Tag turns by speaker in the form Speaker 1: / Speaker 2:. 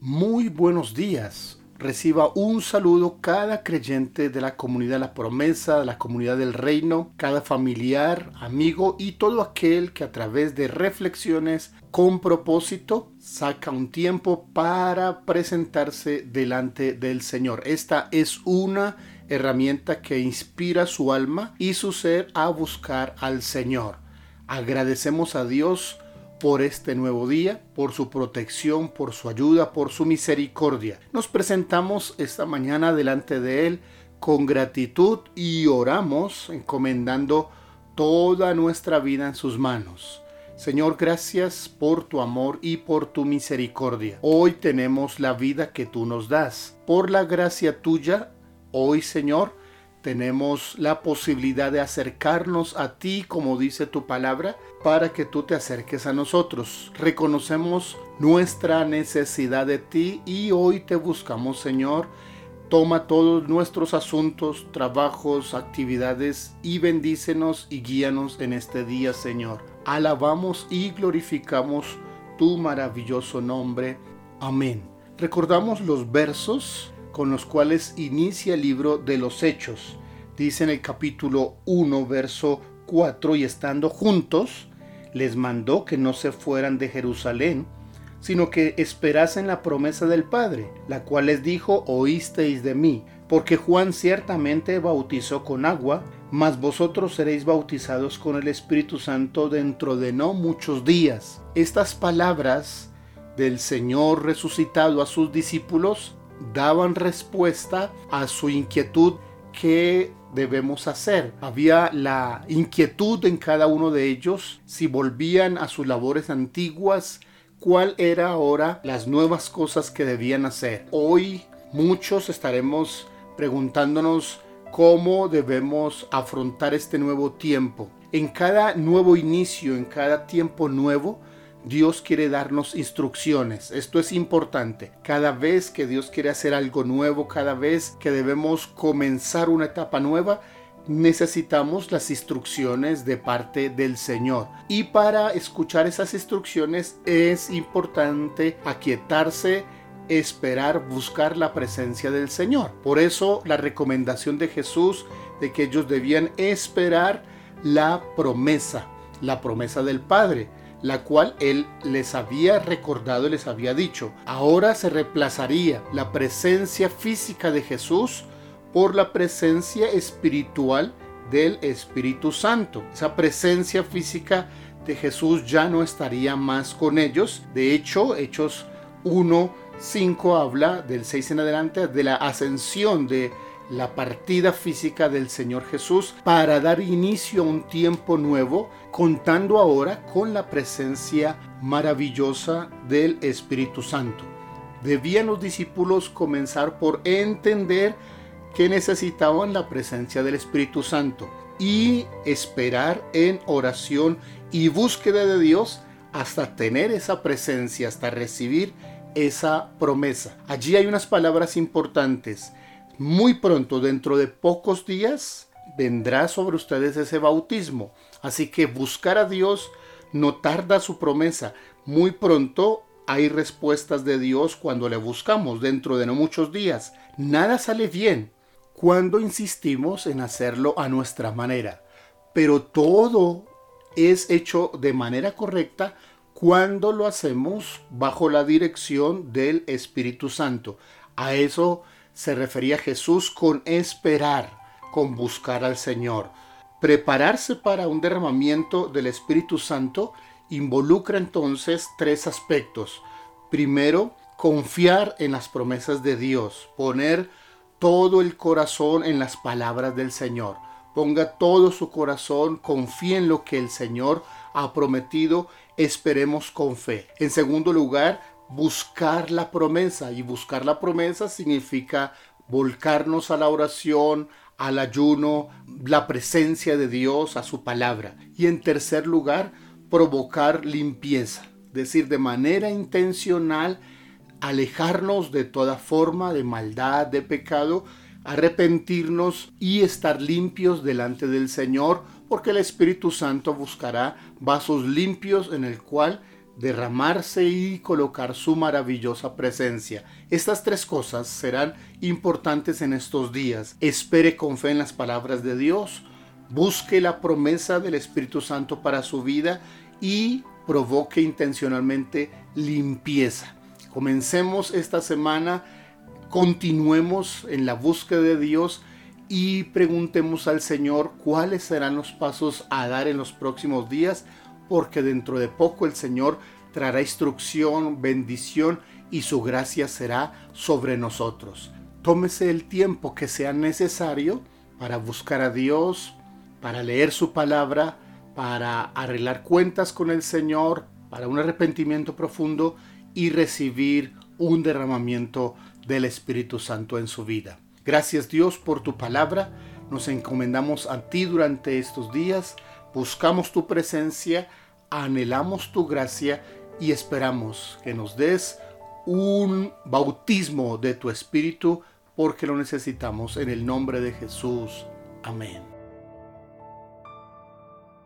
Speaker 1: Muy buenos días. Reciba un saludo cada creyente de la comunidad La Promesa, de la comunidad del reino, cada familiar, amigo y todo aquel que a través de reflexiones con propósito saca un tiempo para presentarse delante del Señor. Esta es una herramienta que inspira su alma y su ser a buscar al Señor. Agradecemos a Dios por este nuevo día, por su protección, por su ayuda, por su misericordia. Nos presentamos esta mañana delante de Él con gratitud y oramos encomendando toda nuestra vida en sus manos. Señor, gracias por tu amor y por tu misericordia. Hoy tenemos la vida que tú nos das. Por la gracia tuya, hoy, Señor, tenemos la posibilidad de acercarnos a ti, como dice tu palabra, para que tú te acerques a nosotros. Reconocemos nuestra necesidad de ti y hoy te buscamos, Señor. Toma todos nuestros asuntos, trabajos, actividades y bendícenos y guíanos en este día, Señor. Alabamos y glorificamos tu maravilloso nombre. Amén. Recordamos los versos con los cuales inicia el libro de los Hechos. Dice en el capítulo 1, verso 4, y estando juntos, les mandó que no se fueran de Jerusalén, sino que esperasen la promesa del Padre, la cual les dijo, oísteis de mí, porque Juan ciertamente bautizó con agua, mas vosotros seréis bautizados con el Espíritu Santo dentro de no muchos días. Estas palabras del Señor resucitado a sus discípulos daban respuesta a su inquietud que debemos hacer. Había la inquietud en cada uno de ellos si volvían a sus labores antiguas, cuál era ahora las nuevas cosas que debían hacer. Hoy muchos estaremos preguntándonos cómo debemos afrontar este nuevo tiempo. En cada nuevo inicio, en cada tiempo nuevo, Dios quiere darnos instrucciones. Esto es importante. Cada vez que Dios quiere hacer algo nuevo, cada vez que debemos comenzar una etapa nueva, necesitamos las instrucciones de parte del Señor. Y para escuchar esas instrucciones es importante aquietarse, esperar, buscar la presencia del Señor. Por eso la recomendación de Jesús de que ellos debían esperar la promesa, la promesa del Padre la cual él les había recordado y les había dicho. Ahora se reemplazaría la presencia física de Jesús por la presencia espiritual del Espíritu Santo. Esa presencia física de Jesús ya no estaría más con ellos. De hecho, Hechos 1, 5 habla del 6 en adelante de la ascensión de la partida física del Señor Jesús para dar inicio a un tiempo nuevo, contando ahora con la presencia maravillosa del Espíritu Santo. Debían los discípulos comenzar por entender que necesitaban la presencia del Espíritu Santo y esperar en oración y búsqueda de Dios hasta tener esa presencia, hasta recibir esa promesa. Allí hay unas palabras importantes muy pronto, dentro de pocos días, vendrá sobre ustedes ese bautismo. Así que buscar a Dios no tarda su promesa. Muy pronto hay respuestas de Dios cuando le buscamos, dentro de no muchos días. Nada sale bien cuando insistimos en hacerlo a nuestra manera. Pero todo es hecho de manera correcta cuando lo hacemos bajo la dirección del Espíritu Santo. A eso se refería Jesús con esperar, con buscar al Señor. Prepararse para un derramamiento del Espíritu Santo involucra entonces tres aspectos. Primero, confiar en las promesas de Dios, poner todo el corazón en las palabras del Señor. Ponga todo su corazón, confíe en lo que el Señor ha prometido, esperemos con fe. En segundo lugar, buscar la promesa y buscar la promesa significa volcarnos a la oración, al ayuno, la presencia de Dios, a su palabra. Y en tercer lugar, provocar limpieza, es decir, de manera intencional, alejarnos de toda forma de maldad, de pecado, arrepentirnos y estar limpios delante del Señor, porque el Espíritu Santo buscará vasos limpios en el cual derramarse y colocar su maravillosa presencia. Estas tres cosas serán importantes en estos días. Espere con fe en las palabras de Dios, busque la promesa del Espíritu Santo para su vida y provoque intencionalmente limpieza. Comencemos esta semana, continuemos en la búsqueda de Dios y preguntemos al Señor cuáles serán los pasos a dar en los próximos días porque dentro de poco el Señor traerá instrucción, bendición y su gracia será sobre nosotros. Tómese el tiempo que sea necesario para buscar a Dios, para leer su palabra, para arreglar cuentas con el Señor, para un arrepentimiento profundo y recibir un derramamiento del Espíritu Santo en su vida. Gracias Dios por tu palabra. Nos encomendamos a ti durante estos días buscamos tu presencia, anhelamos tu gracia y esperamos que nos des un bautismo de tu Espíritu porque lo necesitamos en el nombre de Jesús. Amén.